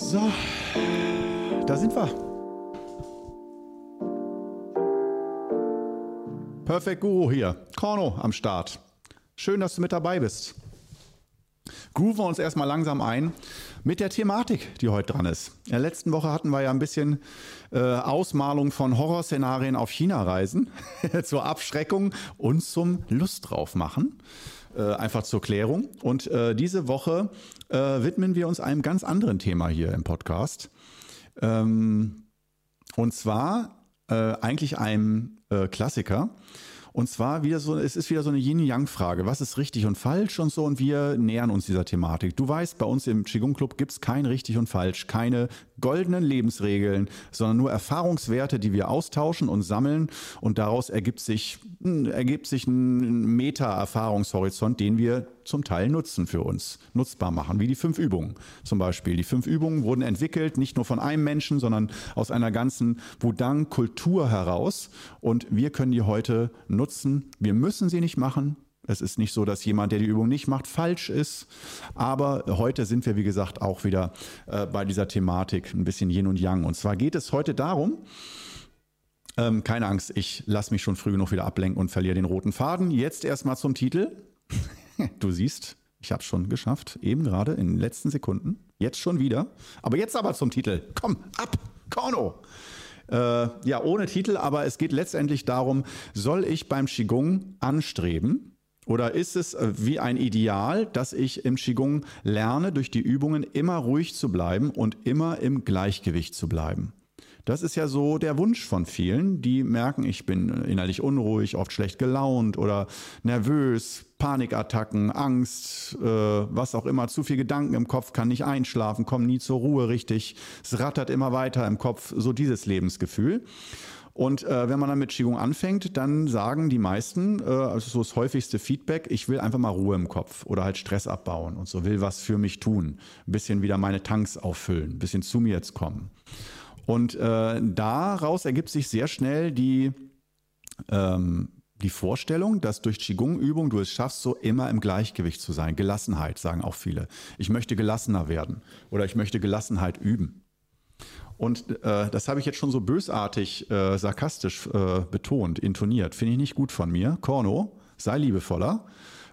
So, da sind wir. Perfect Guru hier. Korno am Start. Schön, dass du mit dabei bist. Grooven wir uns erstmal langsam ein mit der Thematik, die heute dran ist. In der letzten Woche hatten wir ja ein bisschen äh, Ausmalung von Horrorszenarien auf China-Reisen zur Abschreckung und zum Lust drauf machen. Äh, einfach zur Klärung. Und äh, diese Woche äh, widmen wir uns einem ganz anderen Thema hier im Podcast. Ähm, und zwar äh, eigentlich einem äh, Klassiker. Und zwar wieder so, es ist wieder so eine Yin-Yang-Frage. Was ist richtig und falsch und so? Und wir nähern uns dieser Thematik. Du weißt, bei uns im Qigong Club gibt es kein richtig und falsch, keine goldenen Lebensregeln, sondern nur Erfahrungswerte, die wir austauschen und sammeln. Und daraus ergibt sich, hm, ergibt sich ein Meta-Erfahrungshorizont, den wir zum Teil nutzen für uns, nutzbar machen, wie die fünf Übungen zum Beispiel. Die fünf Übungen wurden entwickelt, nicht nur von einem Menschen, sondern aus einer ganzen Wudang-Kultur heraus. Und wir können die heute nutzen. Wir müssen sie nicht machen. Es ist nicht so, dass jemand, der die Übung nicht macht, falsch ist. Aber heute sind wir, wie gesagt, auch wieder äh, bei dieser Thematik ein bisschen Yin und Yang. Und zwar geht es heute darum, ähm, keine Angst, ich lasse mich schon früh genug wieder ablenken und verliere den roten Faden. Jetzt erstmal zum Titel. Du siehst, ich habe es schon geschafft, eben gerade in den letzten Sekunden. Jetzt schon wieder. Aber jetzt aber zum Titel. Komm, ab, Korno. Äh, ja, ohne Titel, aber es geht letztendlich darum, soll ich beim Qigong anstreben, oder ist es äh, wie ein Ideal, dass ich im Qigong lerne, durch die Übungen immer ruhig zu bleiben und immer im Gleichgewicht zu bleiben? Das ist ja so der Wunsch von vielen, die merken, ich bin innerlich unruhig, oft schlecht gelaunt oder nervös, Panikattacken, Angst, äh, was auch immer, zu viel Gedanken im Kopf, kann nicht einschlafen, komme nie zur Ruhe richtig, es rattert immer weiter im Kopf, so dieses Lebensgefühl. Und äh, wenn man dann mit Qigong anfängt, dann sagen die meisten, äh, also so das häufigste Feedback, ich will einfach mal Ruhe im Kopf oder halt Stress abbauen und so will was für mich tun, ein bisschen wieder meine Tanks auffüllen, ein bisschen zu mir jetzt kommen. Und äh, daraus ergibt sich sehr schnell die, ähm, die Vorstellung, dass durch Qigong-Übung du es schaffst, so immer im Gleichgewicht zu sein. Gelassenheit, sagen auch viele. Ich möchte gelassener werden oder ich möchte Gelassenheit üben. Und äh, das habe ich jetzt schon so bösartig, äh, sarkastisch äh, betont, intoniert. Finde ich nicht gut von mir. Korno, sei liebevoller.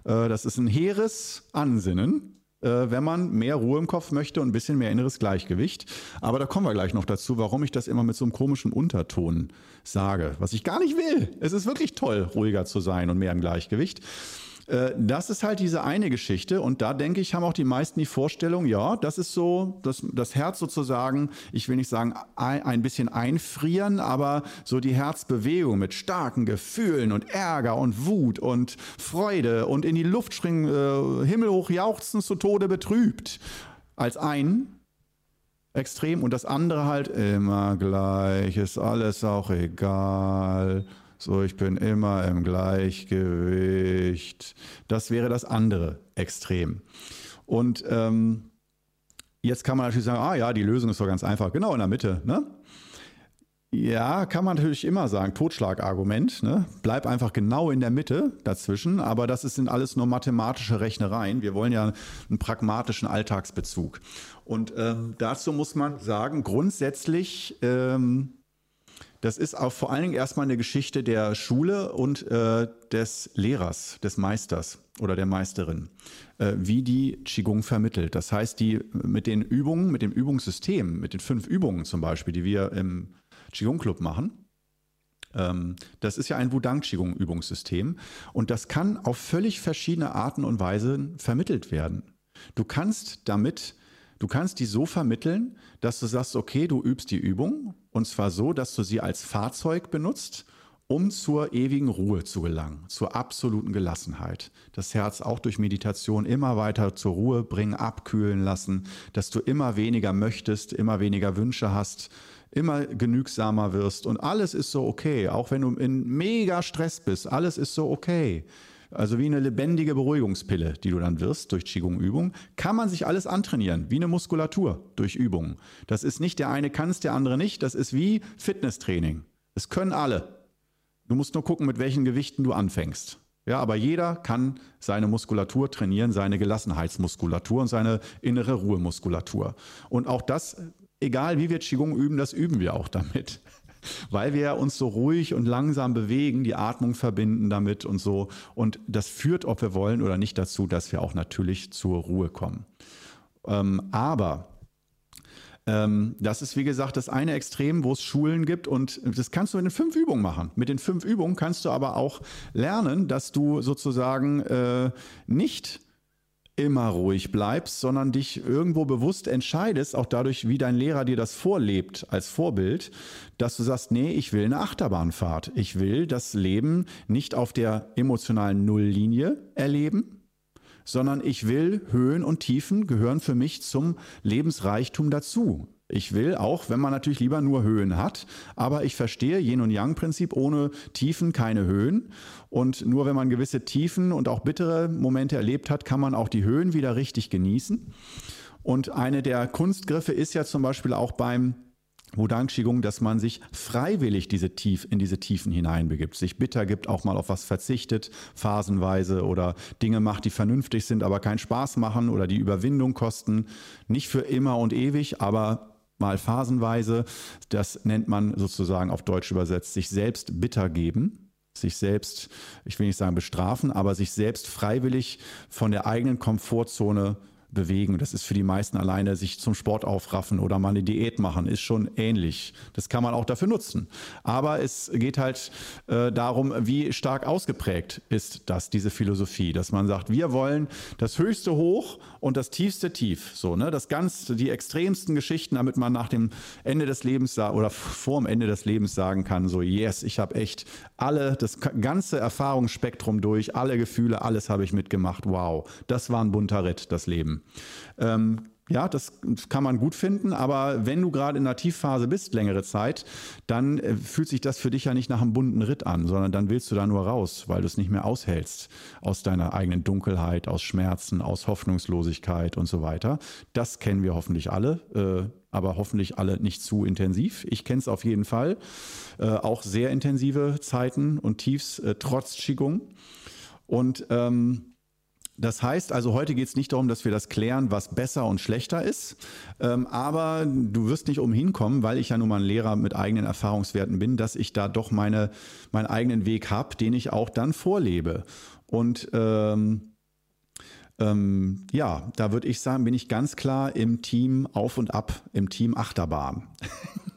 Äh, das ist ein hehres Ansinnen wenn man mehr Ruhe im Kopf möchte und ein bisschen mehr inneres Gleichgewicht. Aber da kommen wir gleich noch dazu, warum ich das immer mit so einem komischen Unterton sage, was ich gar nicht will. Es ist wirklich toll, ruhiger zu sein und mehr im Gleichgewicht. Äh, das ist halt diese eine Geschichte und da denke ich, haben auch die meisten die Vorstellung, ja, das ist so, das, das Herz sozusagen, ich will nicht sagen ein, bisschen einfrieren, aber so die Herzbewegung mit starken Gefühlen und Ärger und Wut und Freude und in die Luft springen, äh, himmelhoch jauchzen, zu Tode betrübt, als ein Extrem und das andere halt immer gleich, ist alles auch egal. So, ich bin immer im Gleichgewicht. Das wäre das andere Extrem. Und ähm, jetzt kann man natürlich sagen, ah ja, die Lösung ist doch ganz einfach, genau in der Mitte. Ne? Ja, kann man natürlich immer sagen, Totschlagargument. Ne? Bleib einfach genau in der Mitte dazwischen, aber das sind alles nur mathematische Rechnereien. Wir wollen ja einen pragmatischen Alltagsbezug. Und ähm, dazu muss man sagen, grundsätzlich ähm, das ist auch vor allen Dingen erstmal eine Geschichte der Schule und äh, des Lehrers, des Meisters oder der Meisterin, äh, wie die Qigong vermittelt. Das heißt, die mit den Übungen, mit dem Übungssystem, mit den fünf Übungen zum Beispiel, die wir im Qigong Club machen, ähm, das ist ja ein Wudang Qigong Übungssystem und das kann auf völlig verschiedene Arten und Weisen vermittelt werden. Du kannst damit Du kannst die so vermitteln, dass du sagst, okay, du übst die Übung und zwar so, dass du sie als Fahrzeug benutzt, um zur ewigen Ruhe zu gelangen, zur absoluten Gelassenheit. Das Herz auch durch Meditation immer weiter zur Ruhe bringen, abkühlen lassen, dass du immer weniger möchtest, immer weniger Wünsche hast, immer genügsamer wirst und alles ist so okay, auch wenn du in mega Stress bist, alles ist so okay. Also wie eine lebendige Beruhigungspille, die du dann wirst durch Qigong-Übung, kann man sich alles antrainieren, wie eine Muskulatur durch Übungen. Das ist nicht der eine kann es, der andere nicht. Das ist wie Fitnesstraining. Es können alle. Du musst nur gucken, mit welchen Gewichten du anfängst. Ja, aber jeder kann seine Muskulatur trainieren, seine Gelassenheitsmuskulatur und seine innere Ruhemuskulatur. Und auch das, egal wie wir Qigong üben, das üben wir auch damit. Weil wir uns so ruhig und langsam bewegen, die Atmung verbinden damit und so. Und das führt, ob wir wollen oder nicht, dazu, dass wir auch natürlich zur Ruhe kommen. Ähm, aber ähm, das ist, wie gesagt, das eine Extrem, wo es Schulen gibt und das kannst du in den fünf Übungen machen. Mit den fünf Übungen kannst du aber auch lernen, dass du sozusagen äh, nicht immer ruhig bleibst, sondern dich irgendwo bewusst entscheidest, auch dadurch, wie dein Lehrer dir das vorlebt als Vorbild, dass du sagst, nee, ich will eine Achterbahnfahrt. Ich will das Leben nicht auf der emotionalen Nulllinie erleben, sondern ich will Höhen und Tiefen gehören für mich zum Lebensreichtum dazu. Ich will auch, wenn man natürlich lieber nur Höhen hat, aber ich verstehe Yin und Yang Prinzip ohne Tiefen keine Höhen und nur wenn man gewisse Tiefen und auch bittere Momente erlebt hat, kann man auch die Höhen wieder richtig genießen. Und eine der Kunstgriffe ist ja zum Beispiel auch beim Wudang Qigong, dass man sich freiwillig diese Tief, in diese Tiefen hineinbegibt, sich bitter gibt, auch mal auf was verzichtet, phasenweise oder Dinge macht, die vernünftig sind, aber keinen Spaß machen oder die Überwindung kosten. Nicht für immer und ewig, aber mal phasenweise. Das nennt man sozusagen auf Deutsch übersetzt, sich selbst bitter geben sich selbst, ich will nicht sagen bestrafen, aber sich selbst freiwillig von der eigenen Komfortzone bewegen. Das ist für die meisten alleine sich zum Sport aufraffen oder mal eine Diät machen, ist schon ähnlich. Das kann man auch dafür nutzen. Aber es geht halt äh, darum, wie stark ausgeprägt ist das, diese Philosophie, dass man sagt, wir wollen das höchste hoch und das tiefste tief. So, ne? Das ganz, die extremsten Geschichten, damit man nach dem Ende des Lebens oder vor dem Ende des Lebens sagen kann, so, yes, ich habe echt alle, das ganze Erfahrungsspektrum durch, alle Gefühle, alles habe ich mitgemacht. Wow, das war ein bunter Ritt, das Leben. Ähm, ja, das kann man gut finden, aber wenn du gerade in einer Tiefphase bist, längere Zeit, dann äh, fühlt sich das für dich ja nicht nach einem bunten Ritt an, sondern dann willst du da nur raus, weil du es nicht mehr aushältst aus deiner eigenen Dunkelheit, aus Schmerzen, aus Hoffnungslosigkeit und so weiter. Das kennen wir hoffentlich alle, äh, aber hoffentlich alle nicht zu intensiv. Ich kenne es auf jeden Fall. Äh, auch sehr intensive Zeiten und Tiefs äh, trotz Qigong. Und ähm, das heißt also, heute geht es nicht darum, dass wir das klären, was besser und schlechter ist. Ähm, aber du wirst nicht umhin kommen, weil ich ja nun mal ein Lehrer mit eigenen Erfahrungswerten bin, dass ich da doch meine, meinen eigenen Weg habe, den ich auch dann vorlebe. Und ähm, ähm, ja, da würde ich sagen, bin ich ganz klar im Team auf und ab, im Team Achterbahn.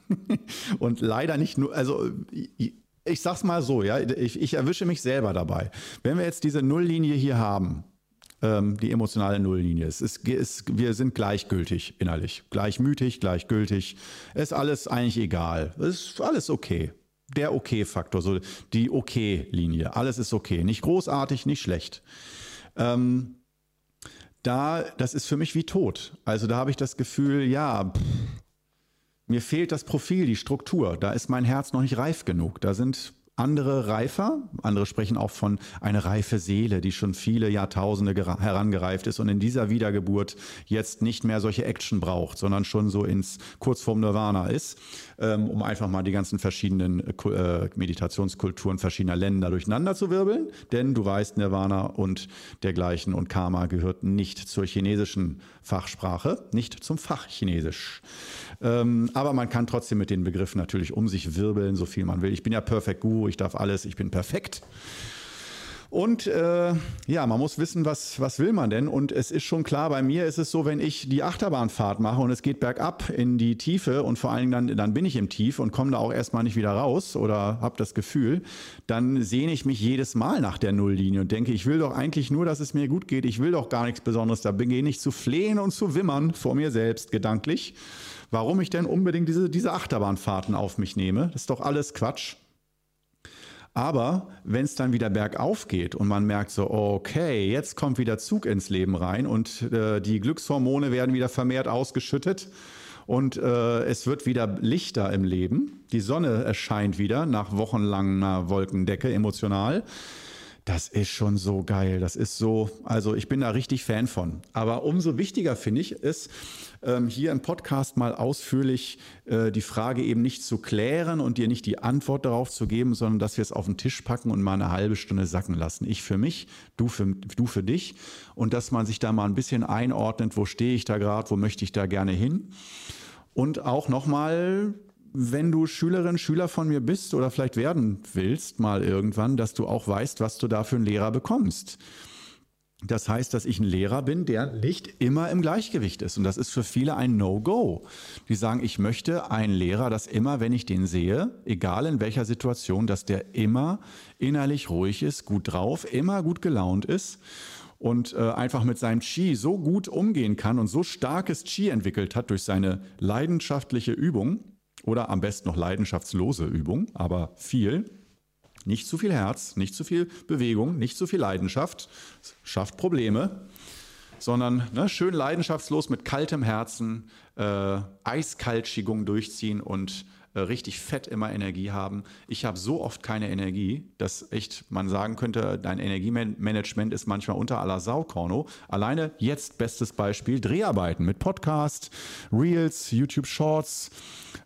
und leider nicht nur, also ich, sag's mal so, ja, ich, ich erwische mich selber dabei. Wenn wir jetzt diese Nulllinie hier haben, ähm, die emotionale Nulllinie. Es ist, es, wir sind gleichgültig innerlich, gleichmütig, gleichgültig. Ist alles eigentlich egal. Ist alles okay. Der Okay-Faktor, so die Okay-Linie. Alles ist okay. Nicht großartig, nicht schlecht. Ähm, da, das ist für mich wie tot. Also da habe ich das Gefühl, ja, pff, mir fehlt das Profil, die Struktur. Da ist mein Herz noch nicht reif genug. Da sind andere reifer. Andere sprechen auch von einer reife Seele, die schon viele Jahrtausende herangereift ist und in dieser Wiedergeburt jetzt nicht mehr solche Action braucht, sondern schon so ins kurz vorm Nirvana ist, ähm, um einfach mal die ganzen verschiedenen äh, Meditationskulturen verschiedener Länder durcheinander zu wirbeln. Denn du weißt, Nirvana und dergleichen und Karma gehört nicht zur chinesischen Fachsprache, nicht zum Fach Chinesisch. Ähm, aber man kann trotzdem mit den Begriffen natürlich um sich wirbeln, so viel man will. Ich bin ja Perfect Guru, ich darf alles, ich bin perfekt. Und äh, ja, man muss wissen, was, was will man denn? Und es ist schon klar, bei mir ist es so, wenn ich die Achterbahnfahrt mache und es geht bergab in die Tiefe und vor allen Dingen dann, dann bin ich im Tief und komme da auch erstmal nicht wieder raus oder habe das Gefühl, dann sehne ich mich jedes Mal nach der Nulllinie und denke, ich will doch eigentlich nur, dass es mir gut geht. Ich will doch gar nichts Besonderes. Da beginne ich zu flehen und zu wimmern vor mir selbst gedanklich warum ich denn unbedingt diese, diese Achterbahnfahrten auf mich nehme. Das ist doch alles Quatsch. Aber wenn es dann wieder bergauf geht und man merkt so, okay, jetzt kommt wieder Zug ins Leben rein und äh, die Glückshormone werden wieder vermehrt ausgeschüttet und äh, es wird wieder lichter im Leben, die Sonne erscheint wieder nach wochenlanger Wolkendecke emotional, Das ist schon so geil. Das ist so, also ich bin da richtig Fan von. Aber umso wichtiger finde ich es, ähm, hier im Podcast mal ausführlich äh, die Frage eben nicht zu klären und dir nicht die Antwort darauf zu geben, sondern dass wir es auf den Tisch packen und mal eine halbe Stunde sacken lassen. Ich für mich, du für, du für dich. Und dass man sich da mal ein bisschen einordnet, wo stehe ich da gerade, wo möchte ich da gerne hin. Und auch nochmal wenn du Schülerin, Schüler von mir bist oder vielleicht werden willst, mal irgendwann, dass du auch weißt, was du da für einen Lehrer bekommst. Das heißt, dass ich ein Lehrer bin, der nicht immer im Gleichgewicht ist. Und das ist für viele ein No-Go. Die sagen, ich möchte einen Lehrer, dass immer, wenn ich den sehe, egal in welcher Situation, dass der immer innerlich ruhig ist, gut drauf, immer gut gelaunt ist und äh, einfach mit seinem Qi so gut umgehen kann und so starkes Qi entwickelt hat durch seine leidenschaftliche Übung, oder am besten noch leidenschaftslose Übung, aber viel. Nicht zu viel Herz, nicht zu viel Bewegung, nicht zu viel Leidenschaft, schafft Probleme, sondern ne, schön leidenschaftslos mit kaltem Herzen, äh, eiskalt Qigong durchziehen und äh, richtig fett immer Energie haben. Ich habe so oft keine Energie, dass echt man sagen könnte, dein Energiemanagement ist manchmal unter aller Sau, Korno. Alleine jetzt bestes Beispiel, Dreharbeiten mit Podcast, Reels, YouTube Shorts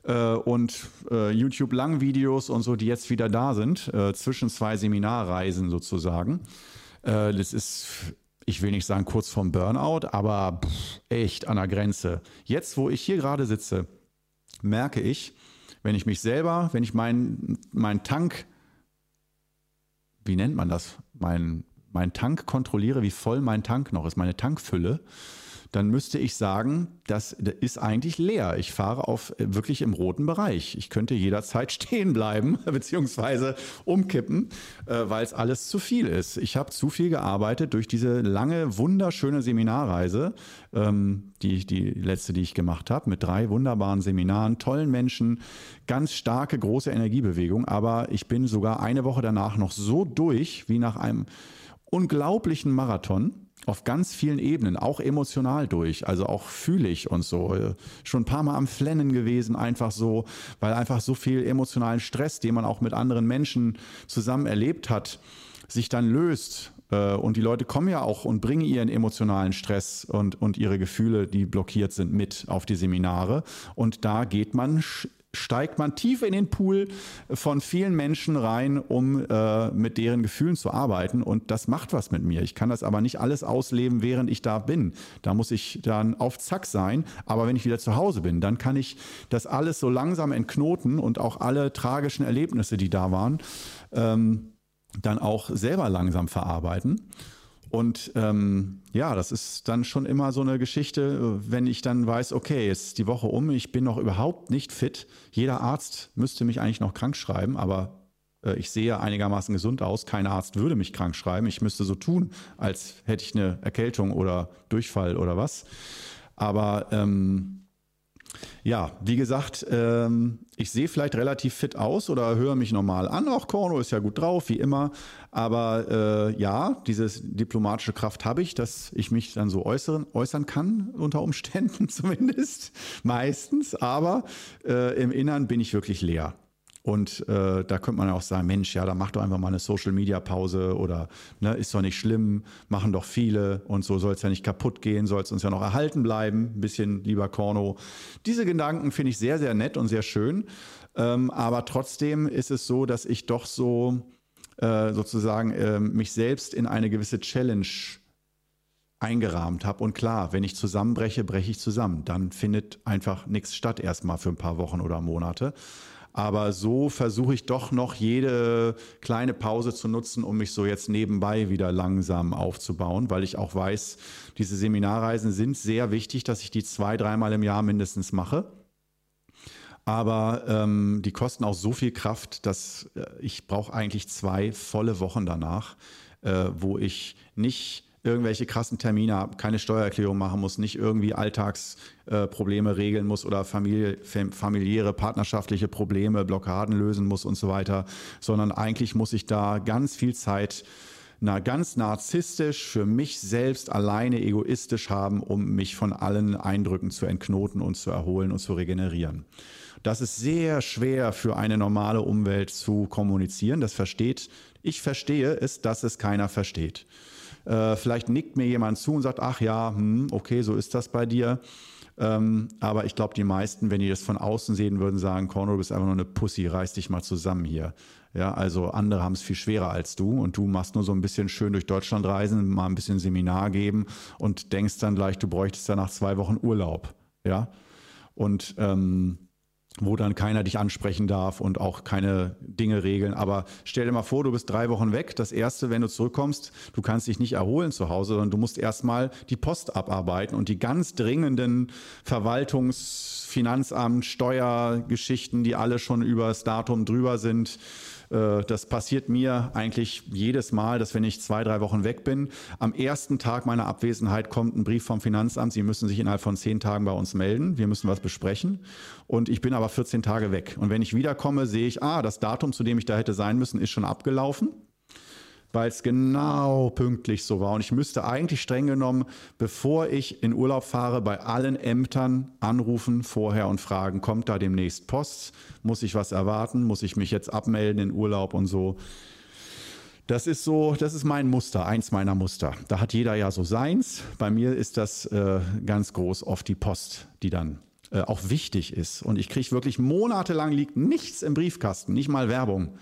äh, und äh, YouTube Langvideos und so, die jetzt wieder da sind, äh, zwischen zwei Seminarreisen sozusagen. Äh, das ist ich will nicht sagen kurz vorm Burnout, aber pff, echt an der Grenze. Jetzt, wo ich hier gerade sitze, merke ich, wenn ich mich selber, wenn ich meinen mein Tank, wie nennt man das, mein, mein Tank kontrolliere, wie voll mein Tank noch ist, meine Tankfülle, dann müsste ich sagen, das ist eigentlich leer. Ich fahre auf äh, wirklich im roten Bereich. Ich könnte jederzeit stehen bleiben beziehungsweise umkippen, äh, weil es alles zu viel ist. Ich habe zu viel gearbeitet durch diese lange, wunderschöne Seminarreise, ähm, die, die letzte, die ich gemacht habe, mit drei wunderbaren Seminaren, tollen Menschen, ganz starke, große Energiebewegung. Aber ich bin sogar eine Woche danach noch so durch wie nach einem unglaublichen Marathon auf ganz vielen Ebenen, auch emotional durch, also auch fühlig und so. Schon ein paar Mal am Flennen gewesen, einfach so, weil einfach so viel emotionalen Stress, den man auch mit anderen Menschen zusammen erlebt hat, sich dann löst. Äh, und die Leute kommen ja auch und bringen ihren emotionalen Stress und, und ihre Gefühle, die blockiert sind, mit auf die Seminare. Und da geht man steigt man tief in den Pool von vielen Menschen rein, um äh, mit deren Gefühlen zu arbeiten. Und das macht was mit mir. Ich kann das aber nicht alles ausleben, während ich da bin. Da muss ich dann auf Zack sein. Aber wenn ich wieder zu Hause bin, dann kann ich das alles so langsam entknoten und auch alle tragischen Erlebnisse, die da waren, ähm, dann auch selber langsam verarbeiten. Und ähm, ja, das ist dann schon immer so eine Geschichte, wenn ich dann weiß, okay, jetzt ist die Woche um, ich bin noch überhaupt nicht fit. Jeder Arzt müsste mich eigentlich noch krank schreiben, aber äh, ich sehe einigermaßen gesund aus. Kein Arzt würde mich krank schreiben. Ich müsste so tun, als hätte ich eine Erkältung oder Durchfall oder was. Aber ähm, ja, wie gesagt, ähm, ich sehe vielleicht relativ fit aus oder höre mich normal an. Auch Korno ist ja gut drauf, wie immer. Aber äh, ja, diese diplomatische Kraft habe ich, dass ich mich dann so äußern, äußern kann, unter Umständen zumindest, meistens. Aber äh, im Innern bin ich wirklich leer. Und äh, da könnte man auch sagen, Mensch, ja, da mach doch einfach mal eine Social-Media-Pause oder ne, ist doch nicht schlimm, machen doch viele und so soll es ja nicht kaputt gehen, soll es uns ja noch erhalten bleiben, ein bisschen lieber Korno. Diese Gedanken finde ich sehr, sehr nett und sehr schön. Ähm, aber trotzdem ist es so, dass ich doch so äh, sozusagen äh, mich selbst in eine gewisse Challenge eingerahmt habe. Und klar, wenn ich zusammenbreche, breche ich zusammen. Dann findet einfach nichts statt erstmal für ein paar Wochen oder Monate. Aber so versuche ich doch noch jede kleine Pause zu nutzen, um mich so jetzt nebenbei wieder langsam aufzubauen, weil ich auch weiß, diese Seminarreisen sind sehr wichtig, dass ich die zwei, dreimal im Jahr mindestens mache. Aber ähm, die kosten auch so viel Kraft, dass äh, ich brauche eigentlich zwei volle Wochen danach, äh, wo ich nicht irgendwelche krassen Termine habe, keine Steuererklärung machen muss, nicht irgendwie Alltagsprobleme äh, regeln muss oder Familie, familiäre, partnerschaftliche Probleme, Blockaden lösen muss und so weiter, sondern eigentlich muss ich da ganz viel Zeit na, ganz narzisstisch für mich selbst alleine egoistisch haben, um mich von allen Eindrücken zu entknoten und zu erholen und zu regenerieren. Das ist sehr schwer für eine normale Umwelt zu kommunizieren. Das versteht, ich verstehe es, dass es keiner versteht. Äh, vielleicht nickt mir jemand zu und sagt, ach ja, hm, okay, so ist das bei dir. Ähm, aber ich glaube, die meisten, wenn die das von außen sehen würden, sagen, Corno, du bist einfach nur eine Pussy, reiß dich mal zusammen hier. Ja, also andere haben es viel schwerer als du und du machst nur so ein bisschen schön durch Deutschland reisen, mal ein bisschen Seminar geben und denkst dann gleich, du bräuchtest ja nach zwei Wochen Urlaub. Ja. Und ähm, wo dann keiner dich ansprechen darf und auch keine Dinge regeln. Aber stell dir mal vor, du bist drei Wochen weg. Das erste, wenn du zurückkommst, du kannst dich nicht erholen zu Hause, sondern du musst erstmal die Post abarbeiten und die ganz dringenden Verwaltungs-, Finanzamt, Steuergeschichten, die alle schon über das Datum drüber sind, das passiert mir eigentlich jedes Mal, dass wenn ich zwei, drei Wochen weg bin, am ersten Tag meiner Abwesenheit kommt ein Brief vom Finanzamt, Sie müssen sich innerhalb von zehn Tagen bei uns melden, wir müssen was besprechen. Und ich bin aber 14 Tage weg. Und wenn ich wiederkomme, sehe ich, ah, das Datum, zu dem ich da hätte sein müssen, ist schon abgelaufen weil es genau pünktlich so war. Und ich müsste eigentlich streng genommen, bevor ich in Urlaub fahre, bei allen Ämtern anrufen vorher und fragen, kommt da demnächst Post? Muss ich was erwarten? Muss ich mich jetzt abmelden in Urlaub und so? Das ist so, das ist mein Muster, eins meiner Muster. Da hat jeder ja so seins. Bei mir ist das äh, ganz groß oft die Post, die dann äh, auch wichtig ist. Und ich kriege wirklich monatelang liegt nichts im Briefkasten, nicht mal Werbung.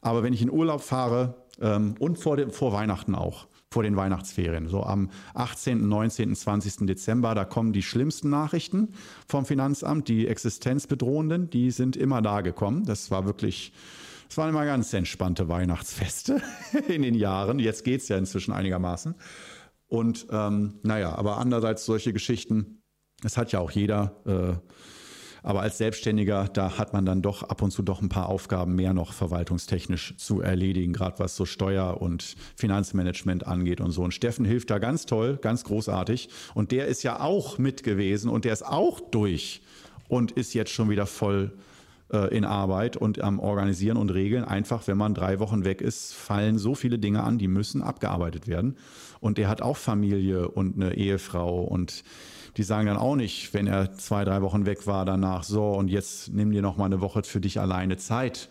Aber wenn ich in Urlaub fahre, ähm, und vor, dem, vor Weihnachten auch, vor den Weihnachtsferien. So am 18., 19., 20. Dezember, da kommen die schlimmsten Nachrichten vom Finanzamt, die existenzbedrohenden, die sind immer da gekommen. Das war wirklich, es waren immer ganz entspannte Weihnachtsfeste in den Jahren. Jetzt geht es ja inzwischen einigermaßen. Und ähm, naja, aber andererseits solche Geschichten, es hat ja auch jeder. Äh, aber als Selbstständiger, da hat man dann doch ab und zu doch ein paar Aufgaben mehr noch verwaltungstechnisch zu erledigen, gerade was so Steuer- und Finanzmanagement angeht und so. Und Steffen hilft da ganz toll, ganz großartig. Und der ist ja auch mit gewesen und der ist auch durch und ist jetzt schon wieder voll äh, in Arbeit und am Organisieren und Regeln. Einfach, wenn man drei Wochen weg ist, fallen so viele Dinge an, die müssen abgearbeitet werden. Und der hat auch Familie und eine Ehefrau und die sagen dann auch nicht, wenn er zwei, drei Wochen weg war danach, so und jetzt nimm dir noch mal eine Woche für dich alleine Zeit,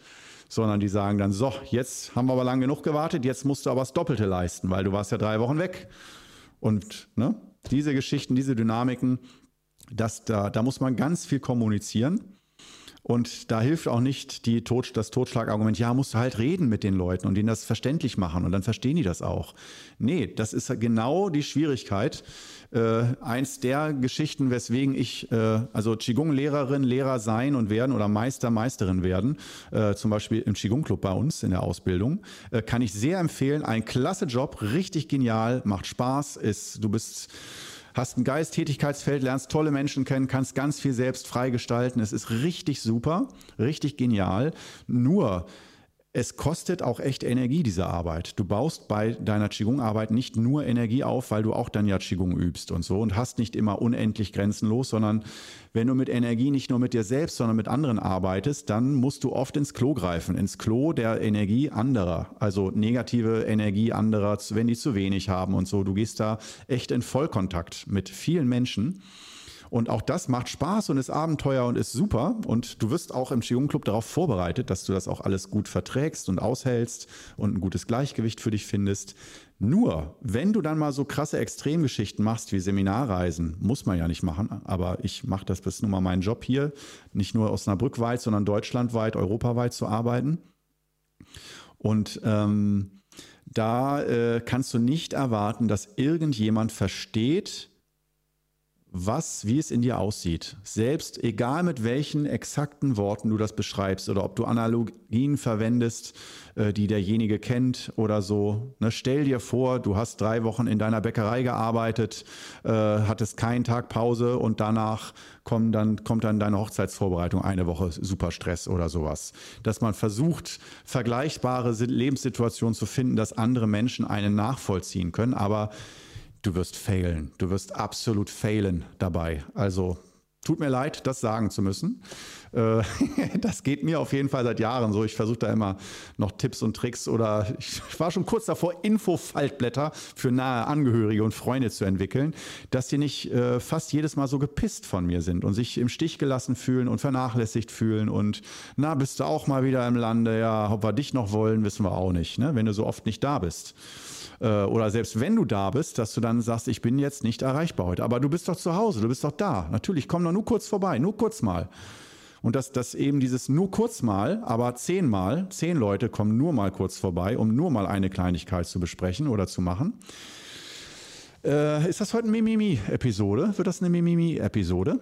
sondern die sagen dann, so, jetzt haben wir aber lang genug gewartet, jetzt musst du aber das Doppelte leisten, weil du warst ja drei Wochen weg. Und ne, diese Geschichten, diese Dynamiken, das, da, da muss man ganz viel kommunizieren. Und da hilft auch nicht die Tod, das Totschlagargument, ja, musst du halt reden mit den Leuten und denen das verständlich machen und dann verstehen die das auch. Nee, das ist genau die Schwierigkeit. Äh, eins der Geschichten, weswegen ich, äh, also Qigong-Lehrerin, Lehrer sein und werden oder Meister, Meisterin werden, äh, zum Beispiel im Qigong-Club bei uns in der Ausbildung, äh, kann ich sehr empfehlen. Ein klasse Job, richtig genial, macht Spaß, ist, du bist hast ein Geist, Tätigkeitsfeld, lernst tolle Menschen kennen, kannst ganz viel selbst freigestalten. Es ist richtig super, richtig genial. Nur es kostet auch echt Energie, diese Arbeit. Du baust bei deiner Qigong-Arbeit nicht nur Energie auf, weil du auch dann ja Qigong übst und so und hast nicht immer unendlich grenzenlos, sondern wenn du mit Energie nicht nur mit dir selbst, sondern mit anderen arbeitest, dann musst du oft ins Klo greifen, ins Klo der Energie anderer, also negative Energie anderer, wenn die zu wenig haben und so. Du gehst da echt in Vollkontakt mit vielen Menschen. Und auch das macht Spaß und ist Abenteuer und ist super. Und du wirst auch im Qigong Club darauf vorbereitet, dass du das auch alles gut verträgst und aushältst und ein gutes Gleichgewicht für dich findest. Nur, wenn du dann mal so krasse Extremgeschichten machst wie Seminarreisen, muss man ja nicht machen, aber ich mache das, ist nun mal mein Job hier, nicht nur Osnabrück weit, sondern deutschlandweit, europaweit zu arbeiten. Und ähm, da äh, kannst du nicht erwarten, dass irgendjemand versteht, was, wie es in dir aussieht. Selbst egal mit welchen exakten Worten du das beschreibst oder ob du Analogien verwendest, äh, die derjenige kennt oder so. Ne, stell dir vor, du hast drei Wochen in deiner Bäckerei gearbeitet, äh, hattest keinen Tag Pause und danach kommt dann, kommt dann deine Hochzeitsvorbereitung eine Woche super Stress oder sowas. Dass man versucht, vergleichbare Lebenssituationen zu finden, dass andere Menschen einen nachvollziehen können, aber du wirst failen. Du wirst absolut failen dabei. Also Tut mir leid, das sagen zu müssen. Äh, das geht mir auf jeden Fall seit Jahren so. Ich versuche da immer noch Tipps und Tricks oder ich war schon kurz davor, Infofaltblätter für nahe Angehörige und Freunde zu entwickeln, dass sie nicht äh, fast jedes Mal so gepisst von mir sind und sich im Stich gelassen fühlen und vernachlässigt fühlen und na, bist du auch mal wieder im Lande? Ja, ob wir dich noch wollen, wissen wir auch nicht, ne? wenn du so oft nicht da bist. Äh, oder selbst wenn du da bist, dass du dann sagst, ich bin jetzt nicht erreichbar heute. Aber du bist doch zu Hause, du bist doch da. Natürlich, komm doch nur kurz vorbei, nur kurz mal. Und dass, dass eben dieses nur kurz mal, aber zehnmal, zehn Leute kommen nur mal kurz vorbei, um nur mal eine Kleinigkeit zu besprechen oder zu machen. Äh, ist das heute eine Mimimi-Episode? Wird das eine Mimimi-Episode?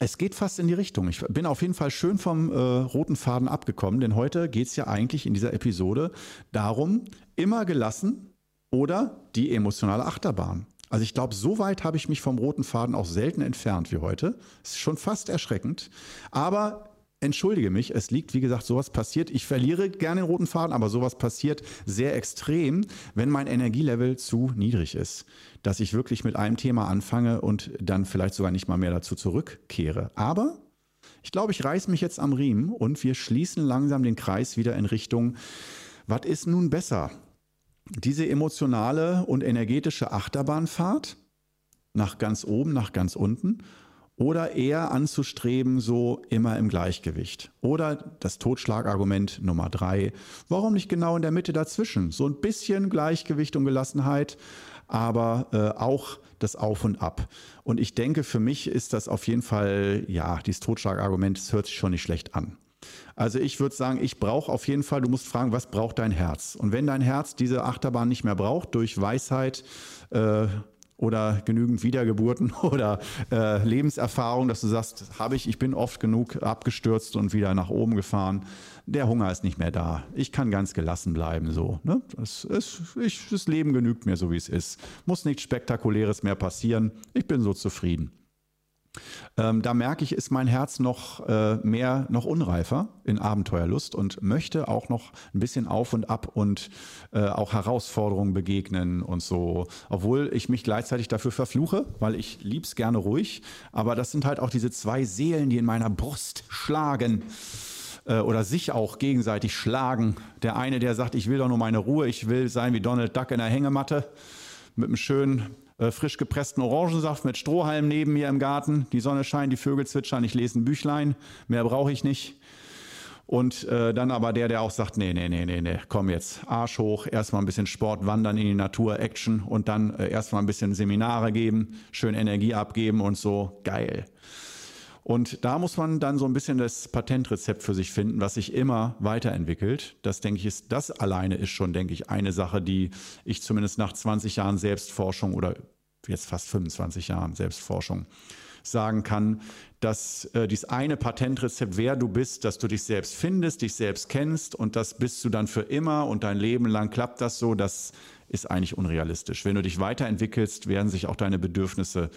Es geht fast in die Richtung. Ich bin auf jeden Fall schön vom äh, roten Faden abgekommen, denn heute geht es ja eigentlich in dieser Episode darum, immer gelassen oder die emotionale Achterbahn. Also ich glaube, so weit habe ich mich vom roten Faden auch selten entfernt wie heute. Ist schon fast erschreckend. Aber entschuldige mich, es liegt, wie gesagt, sowas passiert. Ich verliere gerne den roten Faden, aber sowas passiert sehr extrem, wenn mein Energielevel zu niedrig ist. Dass ich wirklich mit einem Thema anfange und dann vielleicht sogar nicht mal mehr dazu zurückkehre. Aber ich glaube, ich reiße mich jetzt am Riemen und wir schließen langsam den Kreis wieder in Richtung, was ist nun besser? Diese emotionale und energetische Achterbahnfahrt nach ganz oben, nach ganz unten oder eher anzustreben, so immer im Gleichgewicht. Oder das Totschlagargument Nummer drei, warum nicht genau in der Mitte dazwischen? So ein bisschen Gleichgewicht und Gelassenheit, aber äh, auch das Auf und Ab. Und ich denke, für mich ist das auf jeden Fall, ja, dieses Totschlagargument, das hört sich schon nicht schlecht an. Also ich würde sagen, ich brauche auf jeden Fall, du musst fragen, was braucht dein Herz? Und wenn dein Herz diese Achterbahn nicht mehr braucht, durch Weisheit, äh, oder genügend Wiedergeburten oder äh, Lebenserfahrung, dass du sagst, habe ich, ich bin oft genug abgestürzt und wieder nach oben gefahren. Der Hunger ist nicht mehr da. Ich kann ganz gelassen bleiben so. Ne? Das, ist, ich, das Leben genügt mir so, wie es ist. Muss nichts Spektakuläres mehr passieren. Ich bin so zufrieden. Ähm, da merke ich, ist mein Herz noch äh, mehr, noch unreifer in Abenteuerlust und möchte auch noch ein bisschen auf und ab und äh, auch Herausforderungen begegnen und so. Obwohl ich mich gleichzeitig dafür verfluche, weil ich lieb's gerne ruhig. Aber das sind halt auch diese zwei Seelen, die in meiner Brust schlagen äh, oder sich auch gegenseitig schlagen. Der eine, der sagt, ich will doch nur meine Ruhe, ich will sein wie Donald Duck in der Hängematte mit einem schönen äh, frisch gepressten Orangensaft mit Strohhalm neben mir im Garten. Die Sonne scheint, die Vögel zwitschern, ich lese ein Büchlein. Mehr brauche ich nicht. Und äh, dann aber der, der auch sagt, nee, nee, nee, nee, nee, komm jetzt, Arsch hoch, erstmal ein bisschen Sport, wandern in die Natur, Action und dann äh, erstmal ein bisschen Seminare geben, schön Energie abgeben und so, geil. Und da muss man dann so ein bisschen das Patentrezept für sich finden, was sich immer weiterentwickelt. Das denke ich ist, das alleine ist schon, denke ich, eine Sache, die ich zumindest nach 20 Jahren Selbstforschung oder jetzt fast 25 Jahren Selbstforschung sagen kann, dass äh, dieses eine Patentrezept, wer du bist, dass du dich selbst findest, dich selbst kennst und das bist du dann für immer und dein Leben lang klappt das so, das ist eigentlich unrealistisch. Wenn du dich weiterentwickelst, werden sich auch deine Bedürfnisse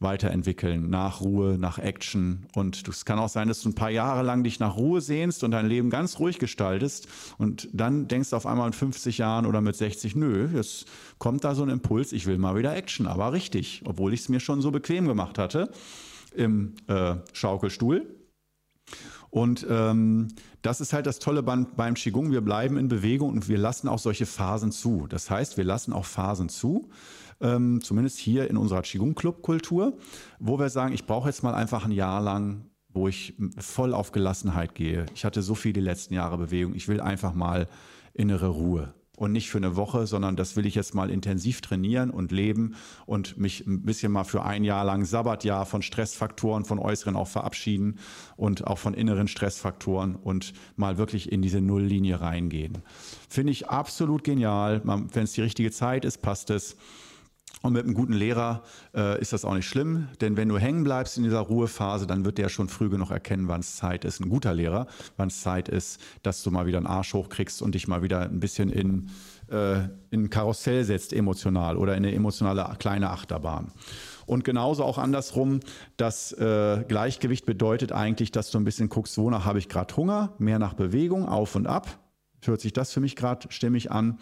weiterentwickeln, nach Ruhe, nach Action. Und es kann auch sein, dass du ein paar Jahre lang dich nach Ruhe sehnst und dein Leben ganz ruhig gestaltest und dann denkst du auf einmal in 50 Jahren oder mit 60, nö, jetzt kommt da so ein Impuls, ich will mal wieder Action, aber richtig, obwohl ich es mir schon so bequem gemacht hatte im äh, Schaukelstuhl. Und ähm, das ist halt das Tolle beim, beim Qigong. Wir bleiben in Bewegung und wir lassen auch solche Phasen zu. Das heißt, wir lassen auch Phasen zu, ähm, zumindest hier in unserer Qigong-Club-Kultur, wo wir sagen, ich brauche jetzt mal einfach ein Jahr lang wo ich voll auf Gelassenheit gehe. Ich hatte so viel die letzten Jahre Bewegung. Ich will einfach mal innere Ruhe. Und nicht für eine Woche, sondern das will ich jetzt mal intensiv trainieren und leben und mich ein bisschen mal für ein Jahr lang Sabbatjahr von Stressfaktoren, von äußeren auch verabschieden und auch von inneren Stressfaktoren und mal wirklich in diese Nulllinie reingehen. Finde ich absolut genial. Wenn es die richtige Zeit ist, passt es. Und mit einem guten Lehrer äh, ist das auch nicht schlimm, denn wenn du hängen bleibst in dieser Ruhephase, dann wird der schon früh genug erkennen, wann es Zeit ist, ein guter Lehrer, wann es Zeit ist, dass du mal wieder einen Arsch hochkriegst und dich mal wieder ein bisschen in, äh, in ein Karussell setzt, emotional oder in eine emotionale kleine Achterbahn. Und genauso auch andersrum, das äh, Gleichgewicht bedeutet eigentlich, dass du ein bisschen guckst, wonach habe ich gerade Hunger, mehr nach Bewegung, auf und ab, hört sich das für mich gerade stimmig an.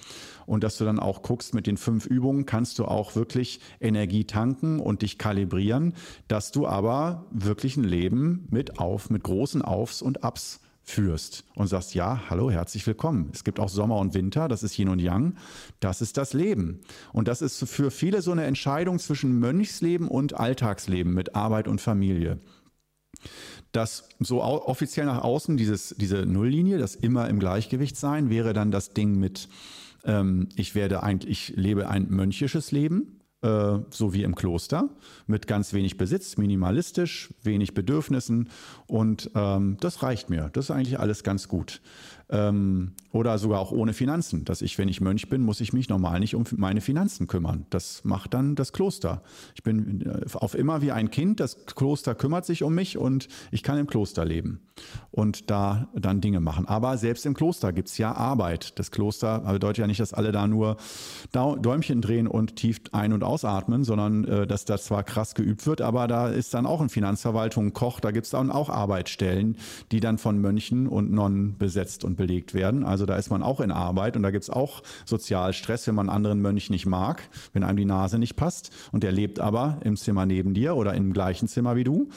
Und dass du dann auch guckst, mit den fünf Übungen kannst du auch wirklich Energie tanken und dich kalibrieren, dass du aber wirklich ein Leben mit auf, mit großen Aufs und Abs führst und sagst, ja, hallo, herzlich willkommen. Es gibt auch Sommer und Winter, das ist Yin und Yang, das ist das Leben. Und das ist für viele so eine Entscheidung zwischen Mönchsleben und Alltagsleben mit Arbeit und Familie dass so offiziell nach außen dieses, diese Nulllinie, das immer im Gleichgewicht sein, wäre dann das Ding mit, ähm, ich werde eigentlich, ich lebe ein mönchisches Leben, äh, so wie im Kloster, mit ganz wenig Besitz, minimalistisch, wenig Bedürfnissen und ähm, das reicht mir. Das ist eigentlich alles ganz gut. Ähm, oder sogar auch ohne Finanzen. Dass ich, wenn ich Mönch bin, muss ich mich normal nicht um meine Finanzen kümmern. Das macht dann das Kloster. Ich bin äh, auf immer wie ein Kind. Das Kloster kümmert sich um mich und ich kann im Kloster leben und da dann Dinge machen. Aber selbst im Kloster gibt es ja Arbeit. Das Kloster bedeutet ja nicht, dass alle da nur Däumchen drehen und tief ein- und ausatmen, sondern äh, dass das zwar krass geübt wird, aber da ist dann auch in Finanzverwaltung, Koch, da gibt es dann auch Arbeitsstellen, die dann von Mönchen und Nonnen besetzt und belegt werden. Also da ist man auch in Arbeit und da gibt es auch Sozialstress, wenn man einen anderen Mönch nicht mag, wenn einem die Nase nicht passt und der lebt aber im Zimmer neben dir oder im gleichen Zimmer wie du.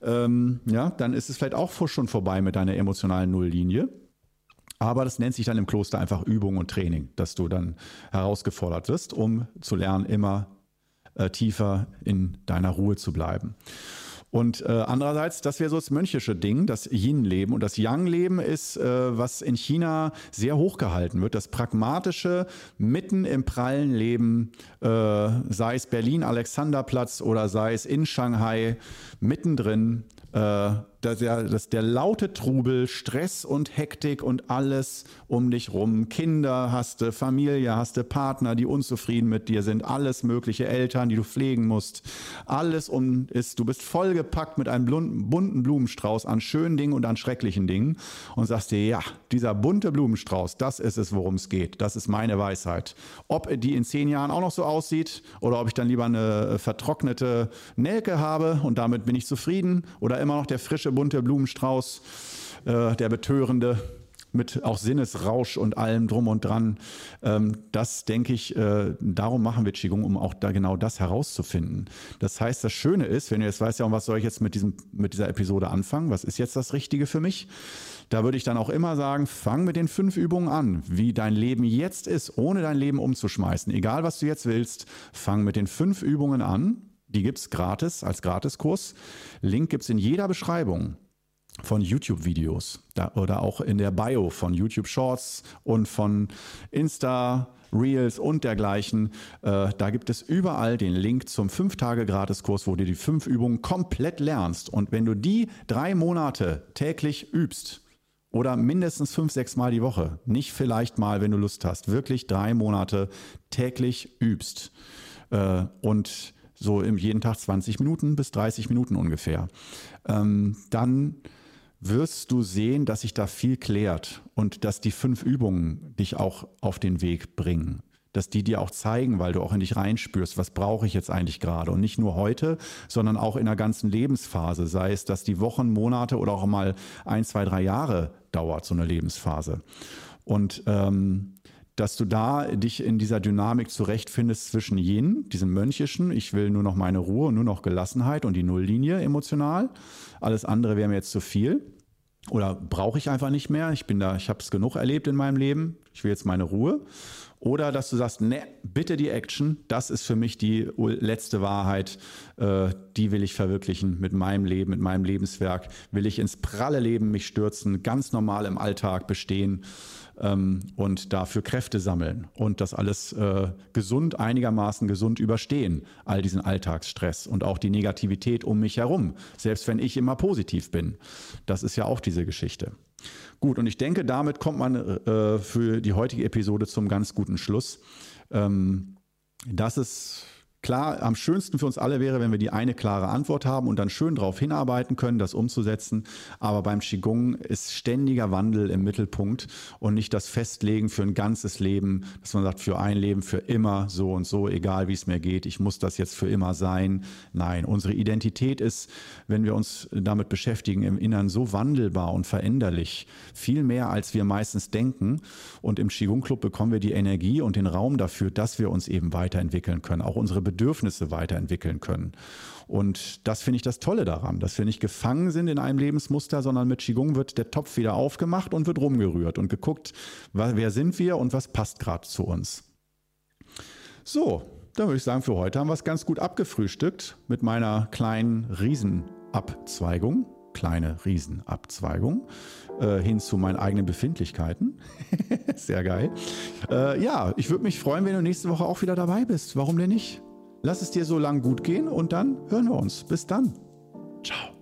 Ähm, ja, dann ist es vielleicht auch schon vorbei mit deiner emotionalen Nulllinie. Aber das nennt sich dann im Kloster einfach Übung und Training, dass du dann herausgefordert wirst, um zu lernen, immer äh, tiefer in deiner Ruhe zu bleiben. Und äh, andererseits, das wäre so das mönchische Ding, das Yin-Leben. Und das Yang-Leben ist, äh, was in China sehr hochgehalten wird. Das pragmatische, mitten im prallen Leben, äh, sei es Berlin, Alexanderplatz oder sei es in Shanghai, mittendrin dass der, dass der laute Trubel, Stress und Hektik und alles um dich rum, Kinder hast du, Familie hast du, Partner, die unzufrieden mit dir sind, alles mögliche Eltern, die du pflegen musst, alles um ist, du bist vollgepackt mit einem bunten Blumenstrauß an schönen Dingen und an schrecklichen Dingen und sagst dir, ja, dieser bunte Blumenstrauß, das ist es, worum es geht, das ist meine Weisheit. Ob die in zehn Jahren auch noch so aussieht oder ob ich dann lieber eine vertrocknete Nelke habe und damit bin ich zufrieden oder immer noch der frische, bunte Blumenstrauß, äh, der betörende, mit auch Sinnesrausch und allem drum und dran. Ähm, das denke ich, äh, darum machen wir Qigong, um auch da genau das herauszufinden. Das heißt, das Schöne ist, wenn du jetzt weißt, ja, was soll ich jetzt mit, diesem, mit dieser Episode anfangen? Was ist jetzt das Richtige für mich? Da würde ich dann auch immer sagen, fang mit den fünf Übungen an, wie dein Leben jetzt ist, ohne dein Leben umzuschmeißen. Egal, was du jetzt willst, fang mit den fünf Übungen an die gibt es gratis als Gratiskurs. Link gibt es in jeder Beschreibung von YouTube-Videos oder auch in der Bio von YouTube Shorts und von Insta. Reels und dergleichen. Äh, da gibt es überall den Link zum 5-Tage-Gratiskurs, wo du die fünf Übungen komplett lernst. Und wenn du die drei Monate täglich übst, oder mindestens fünf, sechs Mal die Woche, nicht vielleicht mal, wenn du Lust hast, wirklich drei Monate täglich übst äh, und so im jeden Tag 20 Minuten bis 30 Minuten ungefähr, ähm, dann wirst du sehen, dass sich da viel klärt und dass die fünf Übungen dich auch auf den Weg bringen. Dass die dir auch zeigen, weil du auch in dich reinspürst, was brauche ich jetzt eigentlich gerade. Und nicht nur heute, sondern auch in der ganzen Lebensphase. Sei es, dass die Wochen, Monate oder auch mal ein, zwei, drei Jahre dauert, so eine Lebensphase. Und ähm, dass du da dich in dieser Dynamik zurechtfindest zwischen Yin, diesem mönchischen, ich will nur noch meine Ruhe, nur noch Gelassenheit und die Nulllinie emotional. Alles andere wäre mir jetzt zu viel. Oder brauche ich einfach nicht mehr. Ich bin da, ich habe es genug erlebt in meinem Leben. Ich will jetzt meine Ruhe. Oder dass du sagst, ne, bitte die Action, das ist für mich die letzte Wahrheit, äh, die will ich verwirklichen mit meinem Leben, mit meinem Lebenswerk. Will ich ins pralle Leben mich stürzen, ganz normal im Alltag bestehen ähm, und dafür Kräfte sammeln und das alles äh, gesund, einigermaßen gesund überstehen, all diesen Alltagsstress und auch die Negativität um mich herum, selbst wenn ich immer positiv bin. Das ist ja auch diese Geschichte. Gut, und ich denke, damit kommt man äh, für die heutige Episode zum ganz guten Schluss. Ähm, dass es Klar, am schönsten für uns alle wäre, wenn wir die eine klare Antwort haben und dann schön darauf hinarbeiten können, das umzusetzen. Aber beim Qigong ist ständiger Wandel im Mittelpunkt und nicht das Festlegen für ein ganzes Leben, dass man sagt, für ein Leben, für immer so und so, egal wie es mir geht, ich muss das jetzt für immer sein. Nein, unsere Identität ist, wenn wir uns damit beschäftigen, im Innern so wandelbar und veränderlich, viel mehr als wir meistens denken. Und im Qigong Club bekommen wir die Energie und den Raum dafür, dass wir uns eben weiterentwickeln können. Auch unsere Bedürfnisse weiterentwickeln können. Und das finde ich das Tolle daran, dass wir nicht gefangen sind in einem Lebensmuster, sondern mit Qigong wird der Topf wieder aufgemacht und wird rumgerührt und geguckt, wer sind wir und was passt gerade zu uns. So, dann würde ich sagen, für heute haben wir es ganz gut abgefrühstückt mit meiner kleinen Riesenabzweigung kleine Riesenabzweigung äh, hin zu meinen eigenen Befindlichkeiten. Sehr geil. Äh, ja, ich würde mich freuen, wenn du nächste Woche auch wieder dabei bist. Warum denn nicht? Lass es dir so lang gut gehen und dann hören wir uns. Bis dann. Ciao.